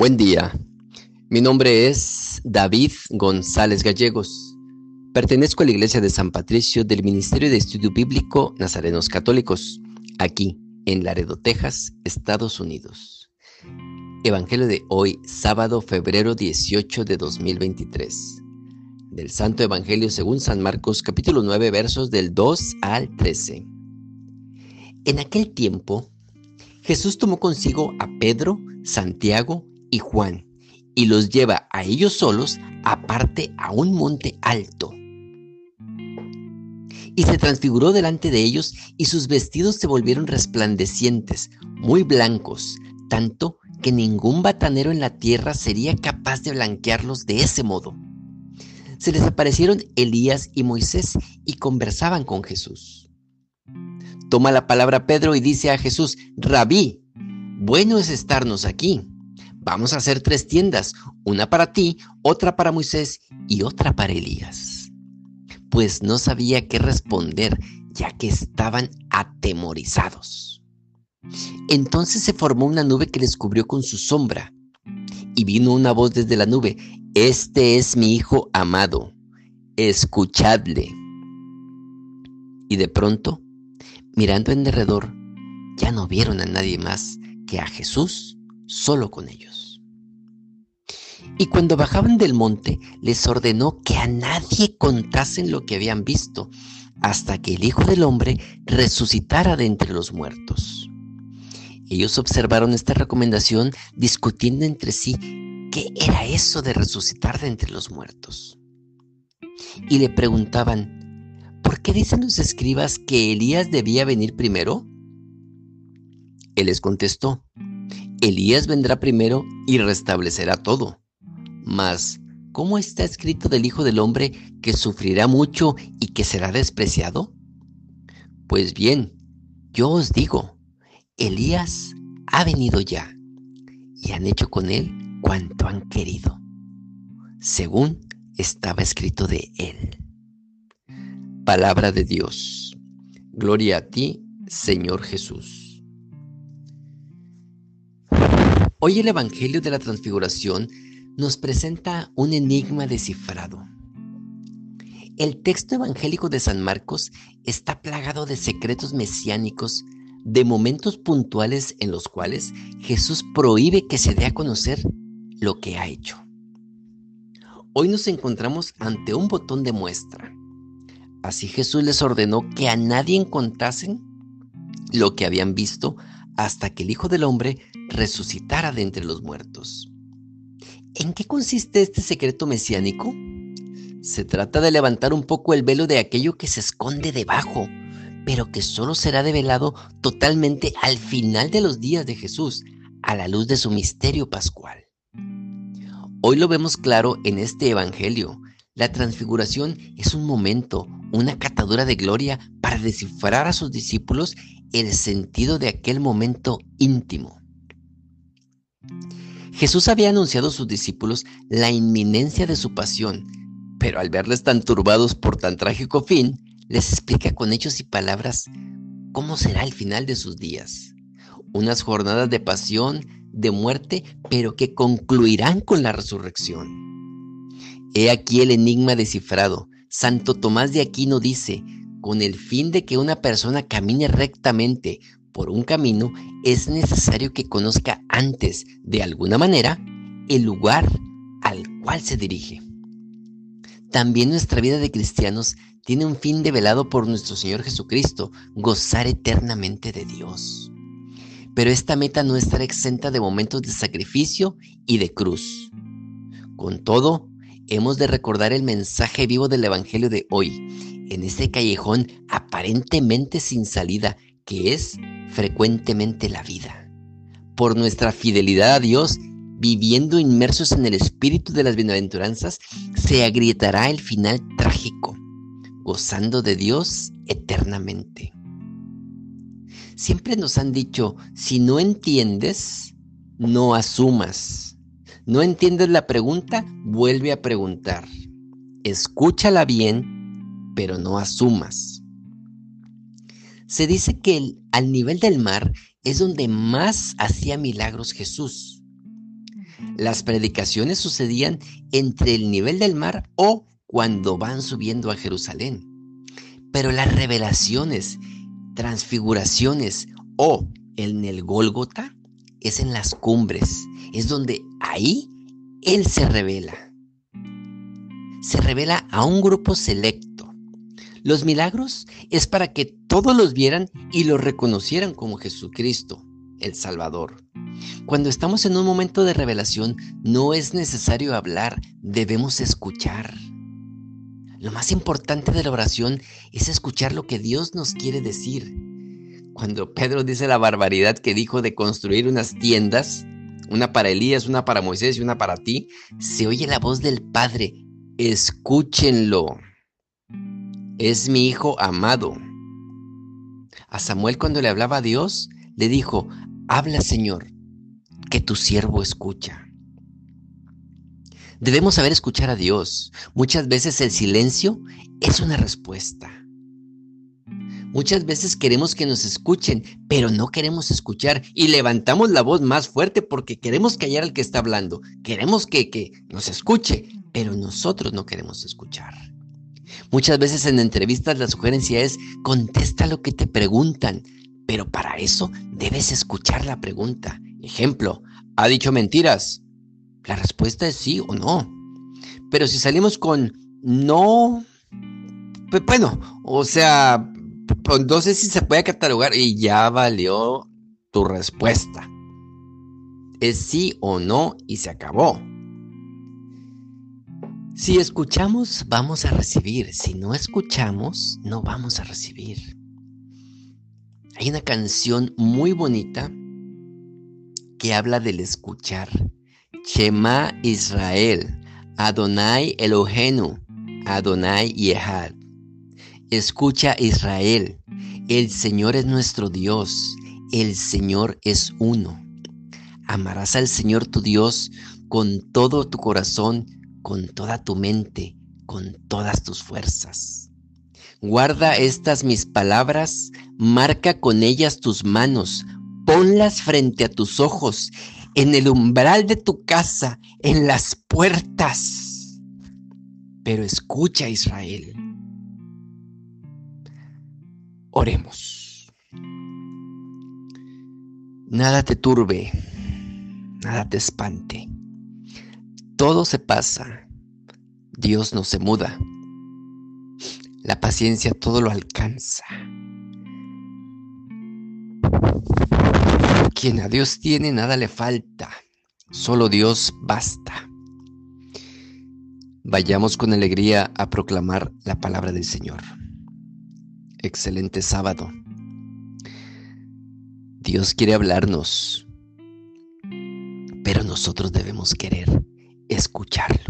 Buen día. Mi nombre es David González Gallegos. Pertenezco a la Iglesia de San Patricio del Ministerio de Estudio Bíblico Nazarenos Católicos, aquí en Laredo, Texas, Estados Unidos. Evangelio de hoy, sábado, febrero 18 de 2023. Del Santo Evangelio según San Marcos, capítulo 9, versos del 2 al 13. En aquel tiempo, Jesús tomó consigo a Pedro, Santiago y Juan y los lleva a ellos solos aparte a un monte alto. Y se transfiguró delante de ellos y sus vestidos se volvieron resplandecientes, muy blancos, tanto que ningún batanero en la tierra sería capaz de blanquearlos de ese modo. Se les aparecieron Elías y Moisés y conversaban con Jesús. Toma la palabra Pedro y dice a Jesús, Rabí, bueno es estarnos aquí vamos a hacer tres tiendas, una para ti, otra para Moisés y otra para Elías. Pues no sabía qué responder, ya que estaban atemorizados. Entonces se formó una nube que les cubrió con su sombra, y vino una voz desde la nube, Este es mi Hijo amado, escuchadle. Y de pronto, mirando en derredor, ya no vieron a nadie más que a Jesús solo con ellos. Y cuando bajaban del monte, les ordenó que a nadie contasen lo que habían visto, hasta que el Hijo del Hombre resucitara de entre los muertos. Ellos observaron esta recomendación discutiendo entre sí qué era eso de resucitar de entre los muertos. Y le preguntaban, ¿por qué dicen los escribas que Elías debía venir primero? Él les contestó, Elías vendrá primero y restablecerá todo. Mas, ¿cómo está escrito del Hijo del Hombre que sufrirá mucho y que será despreciado? Pues bien, yo os digo, Elías ha venido ya y han hecho con él cuanto han querido, según estaba escrito de él. Palabra de Dios. Gloria a ti, Señor Jesús. Hoy el Evangelio de la Transfiguración nos presenta un enigma descifrado. El texto evangélico de San Marcos está plagado de secretos mesiánicos, de momentos puntuales en los cuales Jesús prohíbe que se dé a conocer lo que ha hecho. Hoy nos encontramos ante un botón de muestra. Así Jesús les ordenó que a nadie contasen lo que habían visto hasta que el Hijo del Hombre resucitara de entre los muertos. ¿En qué consiste este secreto mesiánico? Se trata de levantar un poco el velo de aquello que se esconde debajo, pero que solo será develado totalmente al final de los días de Jesús, a la luz de su misterio pascual. Hoy lo vemos claro en este Evangelio. La transfiguración es un momento, una catadura de gloria para descifrar a sus discípulos el sentido de aquel momento íntimo. Jesús había anunciado a sus discípulos la inminencia de su pasión, pero al verles tan turbados por tan trágico fin, les explica con hechos y palabras cómo será el final de sus días. Unas jornadas de pasión, de muerte, pero que concluirán con la resurrección. He aquí el enigma descifrado. Santo Tomás de Aquino dice, con el fin de que una persona camine rectamente por un camino, es necesario que conozca antes, de alguna manera, el lugar al cual se dirige. También nuestra vida de cristianos tiene un fin develado por nuestro Señor Jesucristo, gozar eternamente de Dios. Pero esta meta no estará exenta de momentos de sacrificio y de cruz. Con todo, hemos de recordar el mensaje vivo del Evangelio de hoy en ese callejón aparentemente sin salida que es frecuentemente la vida. Por nuestra fidelidad a Dios, viviendo inmersos en el espíritu de las bienaventuranzas, se agrietará el final trágico, gozando de Dios eternamente. Siempre nos han dicho, si no entiendes, no asumas. No entiendes la pregunta, vuelve a preguntar. Escúchala bien pero no asumas. Se dice que al nivel del mar es donde más hacía milagros Jesús. Las predicaciones sucedían entre el nivel del mar o cuando van subiendo a Jerusalén. Pero las revelaciones, transfiguraciones o en el Gólgota es en las cumbres, es donde ahí Él se revela. Se revela a un grupo selecto. Los milagros es para que todos los vieran y lo reconocieran como Jesucristo, el Salvador. Cuando estamos en un momento de revelación, no es necesario hablar, debemos escuchar. Lo más importante de la oración es escuchar lo que Dios nos quiere decir. Cuando Pedro dice la barbaridad que dijo de construir unas tiendas, una para Elías, una para Moisés y una para ti, se oye la voz del Padre. Escúchenlo. Es mi hijo amado. A Samuel cuando le hablaba a Dios, le dijo, habla Señor, que tu siervo escucha. Debemos saber escuchar a Dios. Muchas veces el silencio es una respuesta. Muchas veces queremos que nos escuchen, pero no queremos escuchar y levantamos la voz más fuerte porque queremos callar al que está hablando. Queremos que, que nos escuche, pero nosotros no queremos escuchar. Muchas veces en entrevistas la sugerencia es contesta lo que te preguntan, pero para eso debes escuchar la pregunta. Ejemplo, ¿ha dicho mentiras? La respuesta es sí o no. Pero si salimos con no, pues bueno, o sea, no sé si se puede catalogar y ya valió tu respuesta. Es sí o no y se acabó. Si escuchamos, vamos a recibir. Si no escuchamos, no vamos a recibir. Hay una canción muy bonita que habla del escuchar. Shema Israel, Adonai Elohenu, Adonai Yehad. Escucha Israel, el Señor es nuestro Dios, el Señor es uno. Amarás al Señor tu Dios con todo tu corazón, con toda tu mente, con todas tus fuerzas. Guarda estas mis palabras, marca con ellas tus manos, ponlas frente a tus ojos, en el umbral de tu casa, en las puertas. Pero escucha Israel. Oremos. Nada te turbe, nada te espante. Todo se pasa. Dios no se muda. La paciencia todo lo alcanza. Quien a Dios tiene, nada le falta. Solo Dios basta. Vayamos con alegría a proclamar la palabra del Señor. Excelente sábado. Dios quiere hablarnos, pero nosotros debemos querer escucharlo.